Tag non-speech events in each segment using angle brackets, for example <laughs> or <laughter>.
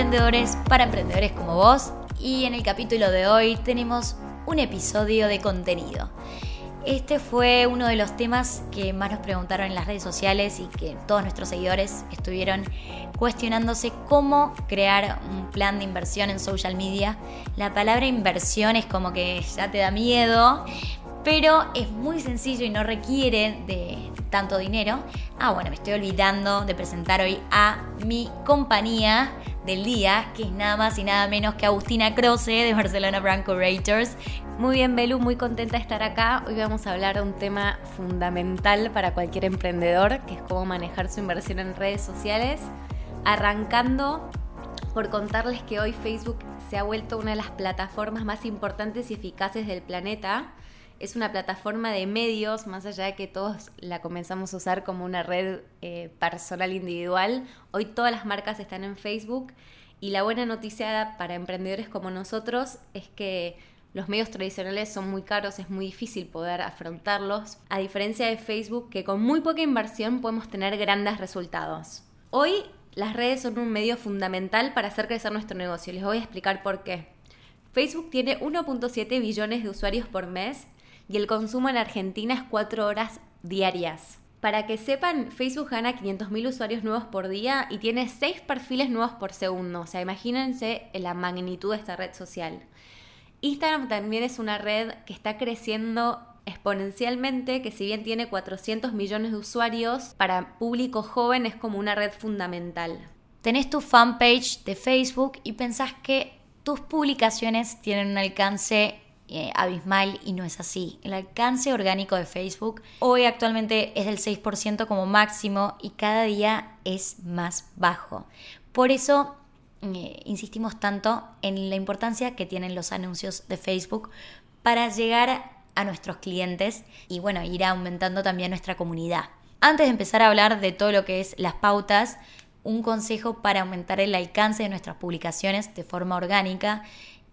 emprendedores para emprendedores como vos. Y en el capítulo de hoy tenemos un episodio de contenido. Este fue uno de los temas que más nos preguntaron en las redes sociales y que todos nuestros seguidores estuvieron cuestionándose cómo crear un plan de inversión en social media. La palabra inversión es como que ya te da miedo, pero es muy sencillo y no requiere de tanto dinero. Ah, bueno, me estoy olvidando de presentar hoy a mi compañía del día, que es nada más y nada menos que Agustina Croce de Barcelona Brand Curators. Muy bien, Belu, muy contenta de estar acá. Hoy vamos a hablar de un tema fundamental para cualquier emprendedor, que es cómo manejar su inversión en redes sociales. Arrancando por contarles que hoy Facebook se ha vuelto una de las plataformas más importantes y eficaces del planeta es una plataforma de medios, más allá de que todos la comenzamos a usar como una red eh, personal individual. Hoy todas las marcas están en Facebook y la buena noticia para emprendedores como nosotros es que los medios tradicionales son muy caros, es muy difícil poder afrontarlos, a diferencia de Facebook que con muy poca inversión podemos tener grandes resultados. Hoy las redes son un medio fundamental para hacer crecer nuestro negocio. Les voy a explicar por qué. Facebook tiene 1.7 billones de usuarios por mes y el consumo en Argentina es 4 horas diarias. Para que sepan, Facebook gana 500.000 usuarios nuevos por día y tiene 6 perfiles nuevos por segundo. O sea, imagínense la magnitud de esta red social. Instagram también es una red que está creciendo exponencialmente, que si bien tiene 400 millones de usuarios, para público joven es como una red fundamental. Tenés tu fanpage de Facebook y pensás que tus publicaciones tienen un alcance eh, abismal y no es así. El alcance orgánico de Facebook hoy actualmente es del 6% como máximo y cada día es más bajo. Por eso eh, insistimos tanto en la importancia que tienen los anuncios de Facebook para llegar a nuestros clientes y bueno, ir aumentando también nuestra comunidad. Antes de empezar a hablar de todo lo que es las pautas, un consejo para aumentar el alcance de nuestras publicaciones de forma orgánica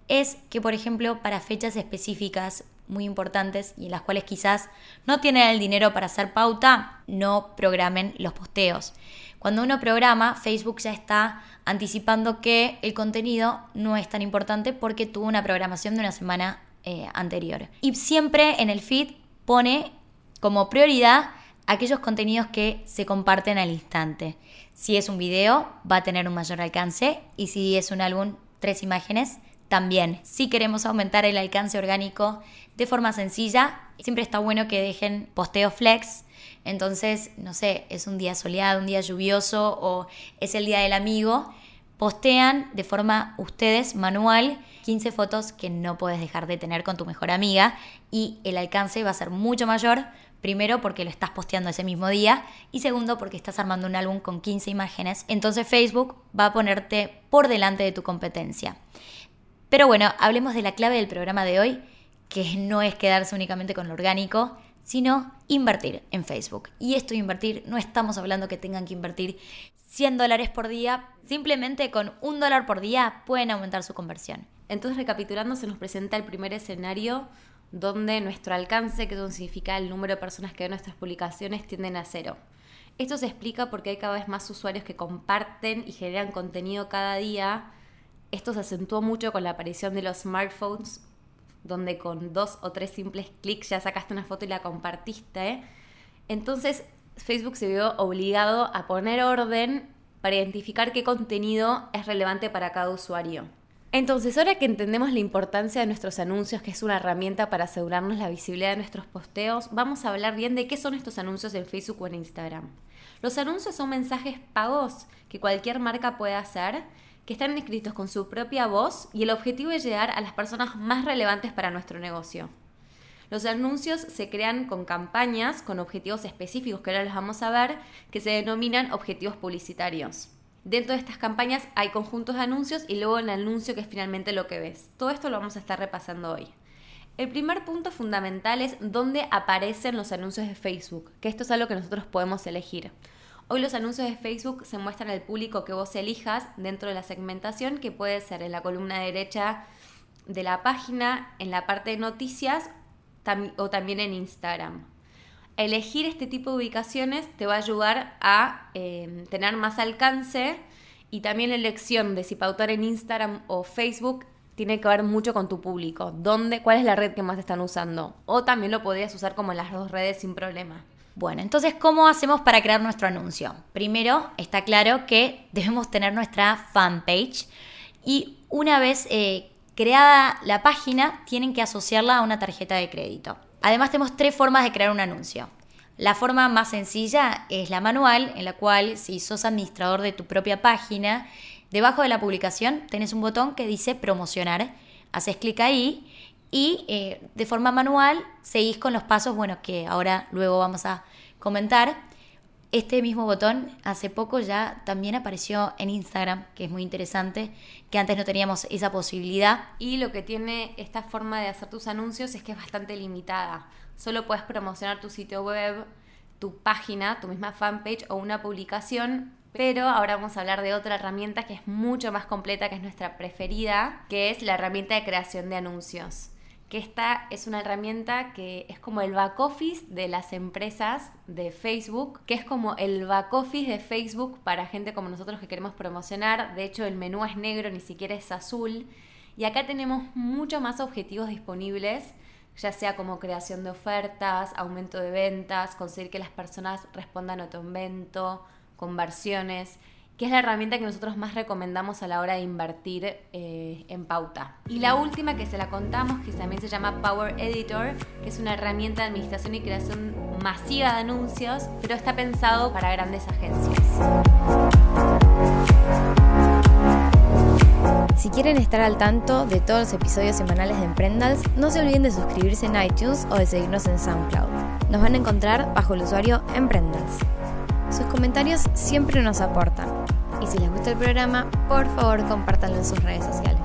es que, por ejemplo, para fechas específicas muy importantes y en las cuales quizás no tienen el dinero para hacer pauta, no programen los posteos. Cuando uno programa, Facebook ya está anticipando que el contenido no es tan importante porque tuvo una programación de una semana eh, anterior. Y siempre en el feed pone como prioridad aquellos contenidos que se comparten al instante. Si es un video, va a tener un mayor alcance y si es un álbum, tres imágenes, también, si queremos aumentar el alcance orgánico de forma sencilla, siempre está bueno que dejen posteo flex. Entonces, no sé, es un día soleado, un día lluvioso o es el día del amigo. Postean de forma ustedes manual 15 fotos que no puedes dejar de tener con tu mejor amiga y el alcance va a ser mucho mayor. Primero porque lo estás posteando ese mismo día y segundo porque estás armando un álbum con 15 imágenes. Entonces Facebook va a ponerte por delante de tu competencia. Pero bueno, hablemos de la clave del programa de hoy, que no es quedarse únicamente con lo orgánico, sino invertir en Facebook. Y esto de invertir, no estamos hablando que tengan que invertir 100 dólares por día, simplemente con un dólar por día pueden aumentar su conversión. Entonces, recapitulando, se nos presenta el primer escenario donde nuestro alcance, que significa el número de personas que ven nuestras publicaciones, tienden a cero. Esto se explica porque hay cada vez más usuarios que comparten y generan contenido cada día esto se acentuó mucho con la aparición de los smartphones, donde con dos o tres simples clics ya sacaste una foto y la compartiste. Entonces Facebook se vio obligado a poner orden para identificar qué contenido es relevante para cada usuario. Entonces, ahora que entendemos la importancia de nuestros anuncios, que es una herramienta para asegurarnos la visibilidad de nuestros posteos, vamos a hablar bien de qué son estos anuncios en Facebook o en Instagram. Los anuncios son mensajes pagos que cualquier marca puede hacer que están escritos con su propia voz y el objetivo es llegar a las personas más relevantes para nuestro negocio. Los anuncios se crean con campañas con objetivos específicos que ahora los vamos a ver, que se denominan objetivos publicitarios. Dentro de estas campañas hay conjuntos de anuncios y luego el anuncio que es finalmente lo que ves. Todo esto lo vamos a estar repasando hoy. El primer punto fundamental es dónde aparecen los anuncios de Facebook, que esto es algo que nosotros podemos elegir. Hoy los anuncios de Facebook se muestran al público que vos elijas dentro de la segmentación, que puede ser en la columna derecha de la página, en la parte de noticias o también en Instagram. Elegir este tipo de ubicaciones te va a ayudar a em, tener más alcance Y también la elección de si pautar en Instagram o Facebook tiene que ver mucho con tu público. ¿Dónde, ¿Cuál es la red que más están usando? O también lo podrías usar como en las dos redes sin problema. Bueno, entonces, ¿cómo hacemos para crear nuestro anuncio? Primero, está claro que <laughs> debemos tener nuestra fanpage y una vez eh, creada la página, tienen que asociarla a una tarjeta de crédito. Además, tenemos tres formas de crear un anuncio. La forma más sencilla es la manual, en la cual si sos administrador de tu propia página, debajo de la publicación tenés un botón que dice promocionar. Haces clic ahí y eh, de forma manual seguís con los pasos, bueno, que ahora luego vamos a comentar. Este mismo botón hace poco ya también apareció en Instagram, que es muy interesante, que antes no teníamos esa posibilidad. Y lo que tiene esta forma de hacer tus anuncios es que es bastante limitada. Solo puedes promocionar tu sitio web, tu página, tu misma fanpage o una publicación, pero ahora vamos a hablar de otra herramienta que es mucho más completa, que es nuestra preferida, que es la herramienta de creación de anuncios que esta es una herramienta que es como el back office de las empresas de Facebook, que es como el back office de Facebook para gente como nosotros que queremos promocionar. De hecho, el menú es negro, ni siquiera es azul. Y acá tenemos mucho más objetivos disponibles, ya sea como creación de ofertas, aumento de ventas, conseguir que las personas respondan a tu evento, conversiones que es la herramienta que nosotros más recomendamos a la hora de invertir eh, en pauta. Y la última que se la contamos, que también se llama Power Editor, que es una herramienta de administración y creación masiva de anuncios, pero está pensado para grandes agencias. Si quieren estar al tanto de todos los episodios semanales de Emprendals, no se olviden de suscribirse en iTunes o de seguirnos en SoundCloud. Nos van a encontrar bajo el usuario Emprendals. Sus comentarios siempre nos aportan. Si les gusta el programa, por favor compártanlo en sus redes sociales.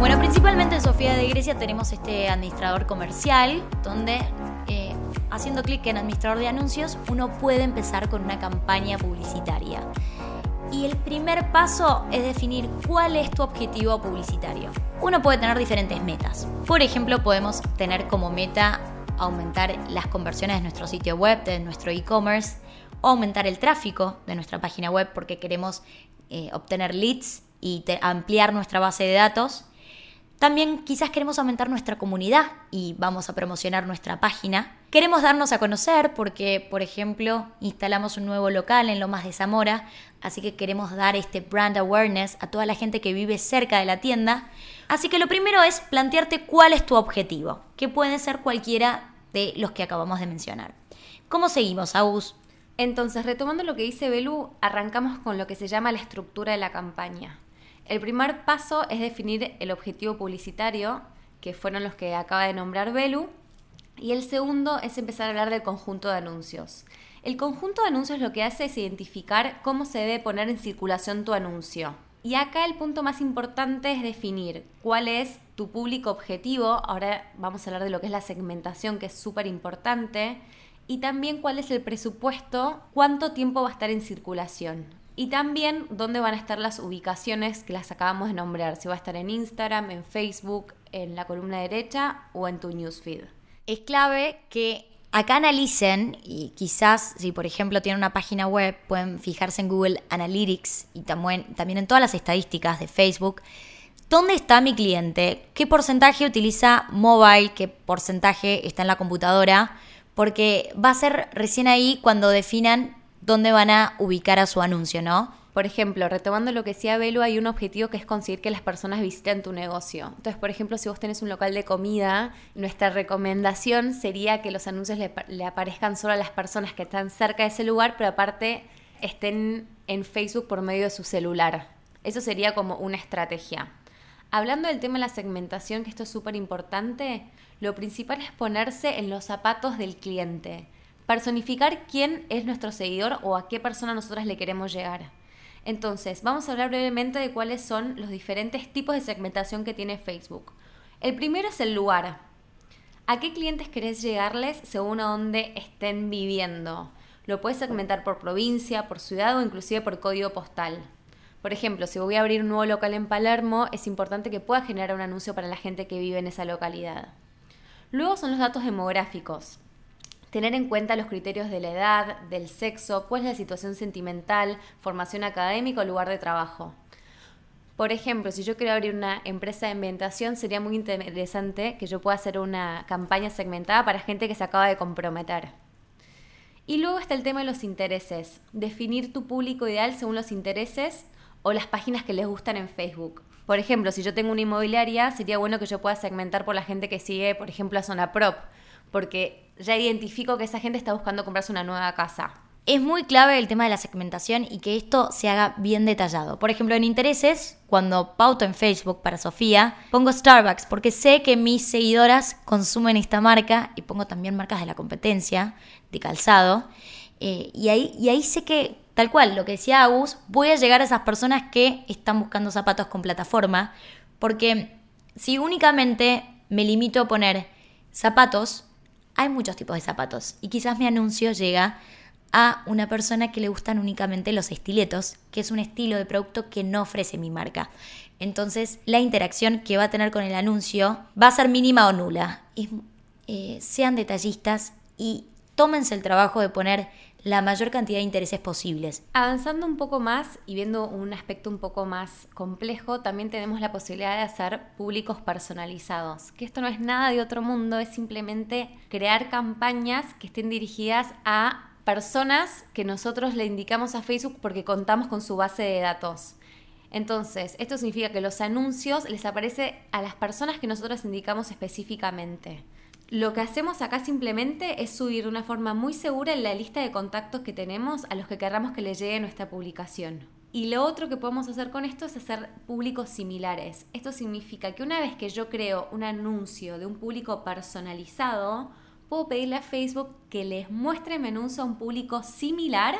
Bueno, principalmente en Sofía de Grecia tenemos este administrador comercial donde eh, haciendo clic en administrador de anuncios uno puede empezar con una campaña publicitaria. Y el primer paso es definir cuál es tu objetivo publicitario. Uno puede tener diferentes metas. Por ejemplo, podemos tener como meta aumentar las conversiones de nuestro sitio web, de nuestro e-commerce, o aumentar el tráfico de nuestra página web porque queremos eh, obtener leads y ampliar nuestra base de datos. También quizás queremos aumentar nuestra comunidad y vamos a promocionar nuestra página. Queremos darnos a conocer porque, por ejemplo, instalamos un nuevo local en Lomas de Zamora, así que queremos dar este brand awareness a toda la gente que vive cerca de la tienda. Así que lo primero es plantearte cuál es tu objetivo, que puede ser cualquiera de los que acabamos de mencionar. ¿Cómo seguimos, Agus? Entonces, retomando lo que dice Belu, arrancamos con lo que se llama la estructura de la campaña. El primer paso es definir el objetivo publicitario, que fueron los que acaba de nombrar Belu, y el segundo es empezar a hablar del conjunto de anuncios. El conjunto de anuncios lo que hace es identificar cómo se debe poner en circulación tu anuncio. Y acá el punto más importante es definir cuál es tu público objetivo. Ahora vamos a hablar de lo que es la segmentación, que es súper importante. Y también cuál es el presupuesto, cuánto tiempo va a estar en circulación. Y también dónde van a estar las ubicaciones que las acabamos de nombrar, si va a estar en Instagram, en Facebook, en la columna derecha o en tu newsfeed. Es clave que acá analicen y quizás si por ejemplo tienen una página web pueden fijarse en Google Analytics y también, también en todas las estadísticas de Facebook. ¿Dónde está mi cliente? ¿Qué porcentaje utiliza mobile? ¿Qué porcentaje está en la computadora? Porque va a ser recién ahí cuando definan dónde van a ubicar a su anuncio, ¿no? Por ejemplo, retomando lo que decía Belu, hay un objetivo que es conseguir que las personas visiten tu negocio. Entonces, por ejemplo, si vos tenés un local de comida, nuestra recomendación sería que los anuncios le, aparezcan solo a las personas que están cerca de ese lugar, pero aparte estén en Facebook por medio de su celular. Eso sería como una estrategia. Hablando del tema de la segmentación, que esto es súper importante, lo principal es ponerse en los zapatos del cliente personificar quién es nuestro seguidor o a qué persona nosotras le queremos llegar. Entonces, vamos a hablar brevemente de cuáles son los diferentes tipos de segmentación que tiene Facebook. El primero es el lugar. ¿A qué clientes querés llegarles según a dónde estén viviendo? Lo puedes segmentar por provincia, por ciudad o inclusive por código postal. Por ejemplo, si voy a abrir un nuevo local en Palermo, es importante que pueda generar un anuncio para la gente que vive en esa localidad. Luego son los datos demográficos. Tener en cuenta los criterios de la edad, del sexo, cuál es la situación sentimental, formación académica o lugar de trabajo. Por ejemplo, si yo quiero abrir una empresa de inventación, sería muy interesante que yo pueda hacer una campaña segmentada para gente que se acaba de comprometer. Y luego está el tema de los intereses. Definir tu público ideal según los intereses o las páginas que les gustan en Facebook. Por ejemplo, si yo tengo una inmobiliaria, sería bueno que yo pueda segmentar por la gente que sigue, por ejemplo, a Zona Prop, porque ya identifico que esa gente está buscando comprarse una nueva casa. Es muy clave el tema de la segmentación y que esto se haga bien detallado. Por ejemplo, en intereses, cuando pauto en Facebook para Sofía, pongo Starbucks porque sé que mis seguidoras consumen esta marca y pongo también marcas de la competencia, de calzado. Eh, y, ahí, y ahí sé que, tal cual, lo que decía Agus, voy a llegar a esas personas que están buscando zapatos con plataforma, porque si únicamente me limito a poner zapatos, hay muchos tipos de zapatos y quizás mi anuncio llega a una persona que le gustan únicamente los estiletos, que es un estilo de producto que no ofrece mi marca. Entonces la interacción que va a tener con el anuncio va a ser mínima o nula. Eh, sean detallistas y tómense el trabajo de poner la mayor cantidad de intereses posibles. Avanzando un poco más y viendo un aspecto un poco más complejo, también tenemos la posibilidad de hacer públicos personalizados, que esto no es nada de otro mundo, es simplemente crear campañas que estén dirigidas a personas que nosotros le indicamos a Facebook porque contamos con su base de datos. Entonces, esto significa que los anuncios les aparece a las personas que nosotros indicamos específicamente. Lo que hacemos acá simplemente es subir de una forma muy segura en la lista de contactos que tenemos a los que querramos que les llegue nuestra publicación. Y lo otro que podemos hacer con esto es hacer públicos similares. Esto significa que una vez que yo creo un anuncio de un público personalizado, puedo pedirle a Facebook que les muestre menús a un público similar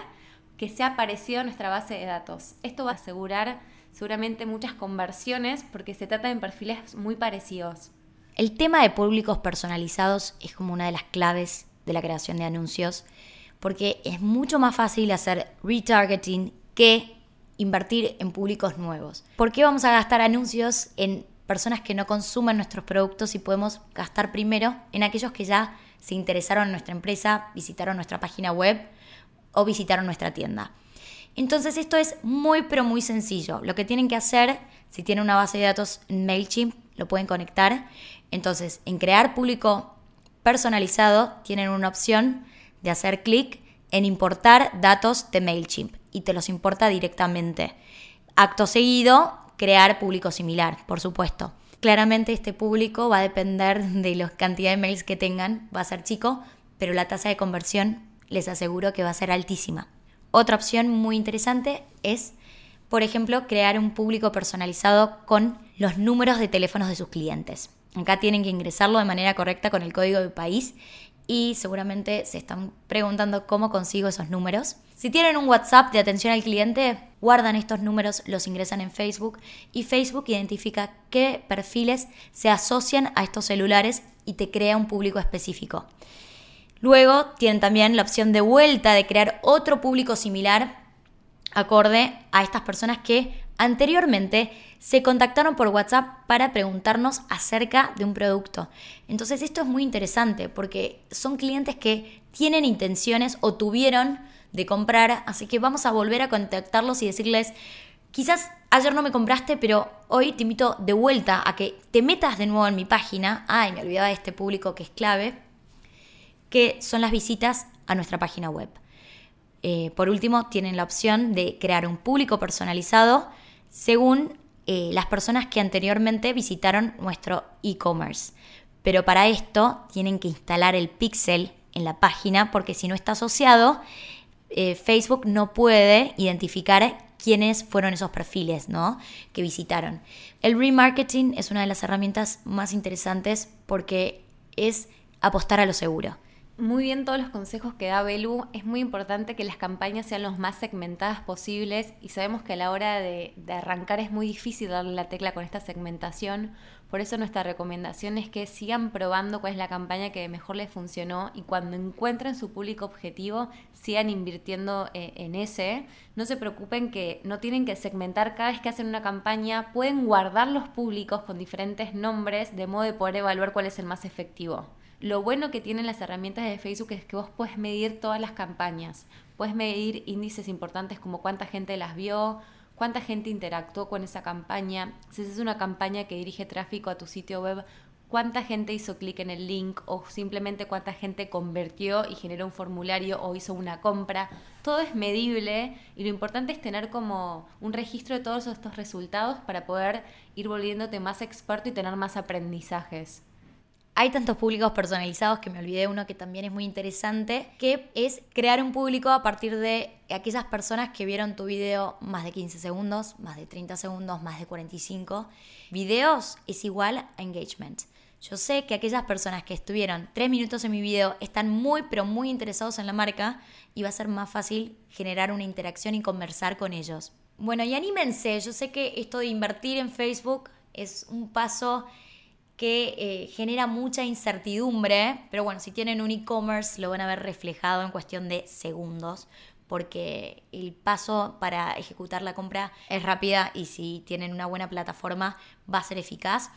que sea parecido a nuestra base de datos. Esto va a asegurar seguramente muchas conversiones porque se trata de perfiles muy parecidos. El tema de públicos personalizados es como una de las claves de la creación de anuncios porque es mucho más fácil hacer retargeting que invertir en públicos nuevos. ¿Por qué vamos a gastar anuncios en personas que no consumen nuestros productos y podemos gastar primero en aquellos que ya se interesaron en nuestra empresa, visitaron nuestra página web o visitaron nuestra tienda. Entonces esto es muy pero muy sencillo. Lo que tienen que hacer, si tienen una base de datos en MailChimp, lo pueden conectar. Entonces, en crear público personalizado, tienen una opción de hacer clic en importar datos de MailChimp y te los importa directamente. Acto seguido, crear público similar, por supuesto. Claramente este público va a depender de la cantidad de mails que tengan, va a ser chico, pero la tasa de conversión les aseguro que va a ser altísima. Otra opción muy interesante es, por ejemplo, crear un público personalizado con los números de teléfonos de sus clientes. Acá tienen que ingresarlo de manera correcta con el código de país y seguramente se están preguntando cómo consigo esos números. Si tienen un WhatsApp de atención al cliente, guardan estos números, los ingresan en Facebook y Facebook identifica qué perfiles se asocian a estos celulares y te crea un público específico. Luego tienen también la opción de vuelta de crear otro público similar acorde a estas personas que anteriormente se contactaron por WhatsApp para preguntarnos acerca de un producto. Entonces esto es muy interesante porque son clientes que tienen intenciones o tuvieron de comprar, así que vamos a volver a contactarlos y decirles, quizás ayer no me compraste, pero hoy te invito de vuelta a que te metas de nuevo en mi página. Ay, me olvidaba de este público que es clave, que son las visitas a nuestra página web. Eh, por último, tienen la opción de crear un público personalizado según eh, las personas que anteriormente visitaron nuestro e-commerce. Pero para esto tienen que instalar el pixel en la página porque si no está asociado, eh, Facebook no puede identificar quiénes fueron esos perfiles ¿no? que visitaron. El remarketing es una de las herramientas más interesantes porque es apostar a lo seguro muy bien todos los consejos que da Belu. Es muy importante que las campañas sean los más segmentadas posibles y sabemos que a la hora de, arrancar es muy difícil darle la tecla con esta segmentación Por eso nuestra recomendación es que sigan probando cuál es la campaña que mejor les funcionó y cuando encuentren su público objetivo sigan invirtiendo eh, en ese. No se preocupen que no tienen que segmentar cada vez que hacen una campaña, pueden guardar los públicos con diferentes nombres de modo de poder evaluar cuál es el más efectivo. Lo bueno que tienen las herramientas de Facebook es que vos puedes medir todas las campañas, puedes medir índices importantes como cuánta gente las vio, cuánta gente interactuó con esa campaña, si es una campaña que dirige tráfico a tu sitio web, cuánta gente hizo clic en el link o simplemente cuánta gente convirtió y generó un formulario o hizo una compra. Todo es medible y lo importante es tener como un registro de todos estos resultados para poder ir volviéndote más experto y tener más aprendizajes. Hay tantos públicos personalizados que me olvidé uno que también es muy interesante, que es crear un público a partir de aquellas personas que vieron tu video más de 15 segundos, más de 30 segundos, más de 45. Videos es igual a engagement. Yo sé que aquellas personas que estuvieron 3 minutos en mi video están muy, pero muy interesados en la marca y va a ser más fácil generar una interacción y conversar con ellos. Bueno, y anímense, yo sé que esto de invertir en Facebook es un paso que eh, genera mucha incertidumbre, pero bueno, si tienen un e-commerce lo van a ver reflejado en cuestión de segundos, porque el paso para ejecutar la compra es rápida y si tienen una buena plataforma va a ser eficaz.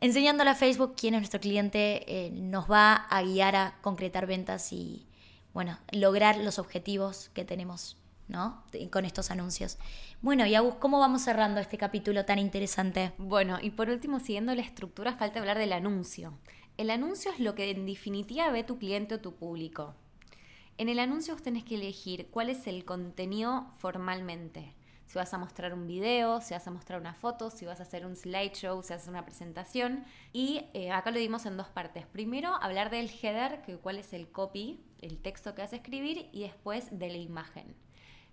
Enseñándole a Facebook quién es nuestro cliente eh, nos va a guiar a concretar ventas y bueno, lograr los objetivos que tenemos ¿no? Con estos anuncios. Bueno, y Agus, ¿cómo vamos cerrando este capítulo tan interesante? Bueno, y por último, siguiendo la estructura, falta hablar del anuncio. El anuncio es lo que en definitiva ve tu cliente o tu público. En el anuncio vos tenés que elegir cuál es el contenido formalmente. Si vas a mostrar un video, si vas a mostrar una foto, si vas a hacer un slideshow, si vas a hacer una presentación. Y eh, acá lo dimos en dos partes. Primero, hablar del header, que cuál es el copy, el texto que vas a escribir, y después de la imagen.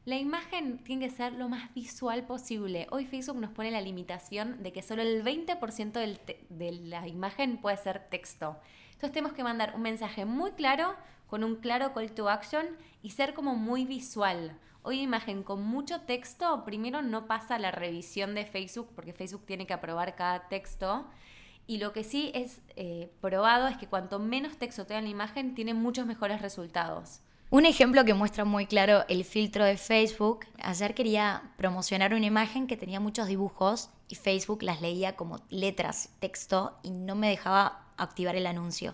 La imagen tiene que ser lo más visual posible. Hoy Facebook nos pone la limitación de que solo el 20% de la imagen puede ser texto. Entonces tenemos que mandar un mensaje muy claro, con un claro call to action y ser como muy visual. Hoy imagen con mucho texto, primero no pasa la revisión de Facebook porque Facebook tiene que aprobar cada texto. Y lo que sí es eh, probado es que cuanto menos texto tenga la imagen, tiene muchos mejores resultados. Un ejemplo que muestra muy claro el filtro de Facebook, ayer quería promocionar una imagen que tenía muchos dibujos y Facebook las leía como letras, texto y no me dejaba activar el anuncio.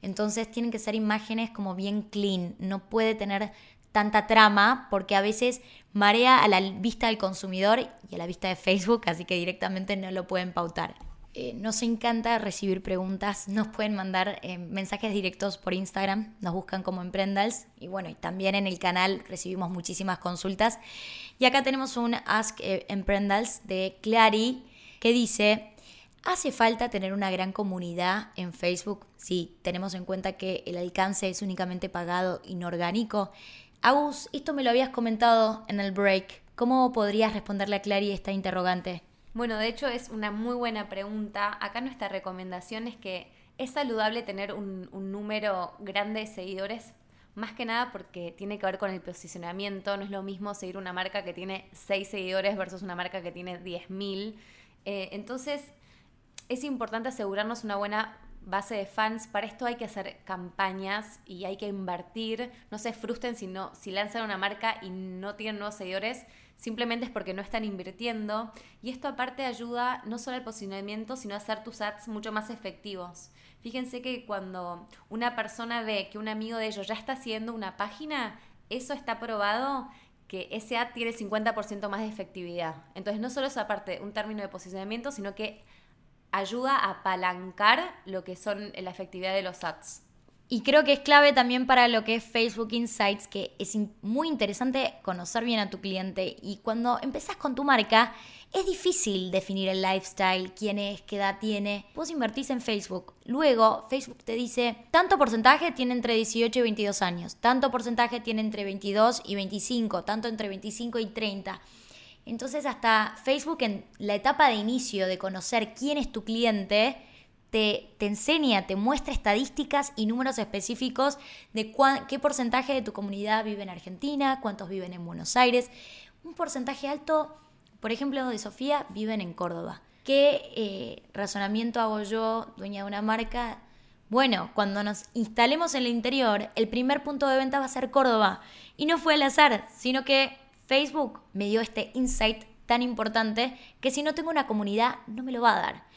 Entonces tienen que ser imágenes como bien clean, no puede tener tanta trama porque a veces marea a la vista del consumidor y a la vista de Facebook, así que directamente no lo pueden pautar. Eh, nos encanta recibir preguntas, nos pueden mandar eh, mensajes directos por Instagram, nos buscan como Emprendals y bueno, y también en el canal recibimos muchísimas consultas. Y acá tenemos un Ask eh, Emprendals de Clary que dice, ¿hace falta tener una gran comunidad en Facebook si tenemos en cuenta que el alcance es únicamente pagado inorgánico? Agus, esto me lo habías comentado en el break. ¿Cómo podrías responderle a Clary esta interrogante? Bueno, de hecho es una muy buena pregunta. Acá nuestra recomendación es que es saludable tener un, número grande de seguidores, más que nada porque tiene que ver con el posicionamiento. No es lo mismo seguir una marca que tiene 6 seguidores versus una marca que tiene 10.000. Eh, entonces, es importante asegurarnos una buena base de fans. Para esto hay que hacer campañas y hay que invertir. No se frustren si, no, si lanzan una marca y no tienen nuevos seguidores simplemente es porque no están invirtiendo. Y esto aparte ayuda no solo al posicionamiento, sino a hacer tus ads mucho más efectivos. Fíjense que cuando una persona ve que un amigo de ellos ya está haciendo una página, eso está probado que ese ad tiene 50% más de efectividad. Entonces no solo es aparte un término de posicionamiento, sino que ayuda a apalancar lo que son la efectividad de los ads. Y creo que es clave también para lo que es Facebook Insights, que es muy interesante conocer bien a tu cliente. Y cuando empezás con tu marca, es difícil definir el lifestyle, quién es, qué edad tiene. Vos invertís en Facebook. Luego, Facebook te dice, tanto porcentaje tiene entre 18 y 22 años, tanto porcentaje tiene entre 22 y 25, tanto entre 25 y 30. Entonces, hasta Facebook en la etapa de inicio de conocer quién es tu cliente, te, enseña, te muestra estadísticas y números específicos de qué porcentaje de tu comunidad vive en Argentina, cuántos viven en Buenos Aires. Un porcentaje alto, por ejemplo, de Sofía, viven en Córdoba. ¿Qué eh, razonamiento hago yo, dueña de una marca? Bueno, cuando nos instalemos en el interior, el primer punto de venta va a ser Córdoba. Y no fue al azar, sino que Facebook me dio este insight tan importante que si no tengo una comunidad no me lo va a dar.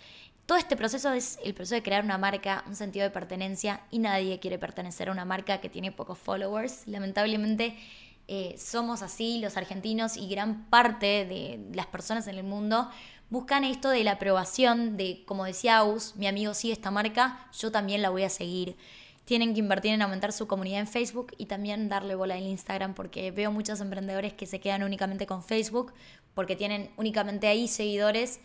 Todo este proceso es el proceso de crear una marca, un sentido de pertenencia y nadie quiere pertenecer a una marca que tiene pocos followers. Lamentablemente eh, somos así los argentinos y gran parte de las personas en el mundo buscan esto de la aprobación, de como decía Aus, mi amigo sigue esta marca, yo también la voy a seguir. Tienen que invertir en aumentar su comunidad en Facebook y también darle bola en Instagram porque veo muchos emprendedores que se quedan únicamente con Facebook porque tienen únicamente ahí seguidores.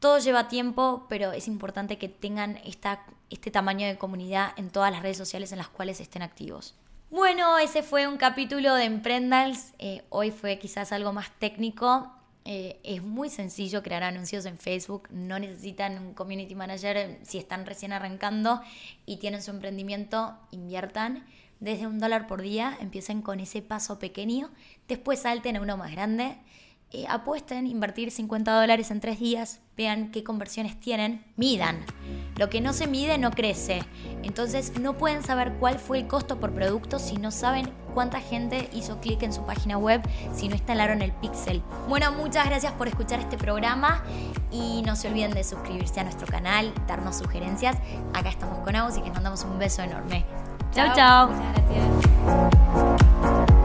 Todo lleva tiempo, pero es importante que tengan esta, este tamaño de comunidad en todas las redes sociales en las cuales estén activos. Bueno, ese fue un capítulo de Emprendals. Eh, hoy fue quizás algo más técnico. Eh, es muy sencillo crear anuncios en Facebook, no necesitan un community manager eh, si están recién arrancando y tienen su emprendimiento, inviertan desde un dólar por día, empiecen con ese paso pequeño, después salten a uno más grande eh, apuesten, invertir 50 dólares en tres días, vean qué conversiones tienen, midan. Lo que no se mide no crece. Entonces no pueden saber cuál fue el costo por producto si no saben cuánta gente hizo clic en su página web, si no instalaron el pixel. Bueno, muchas gracias por escuchar este programa y no se olviden de suscribirse a nuestro canal, darnos sugerencias. Acá estamos con Agus y les mandamos un beso enorme. Chao, chao. Muchas gracias.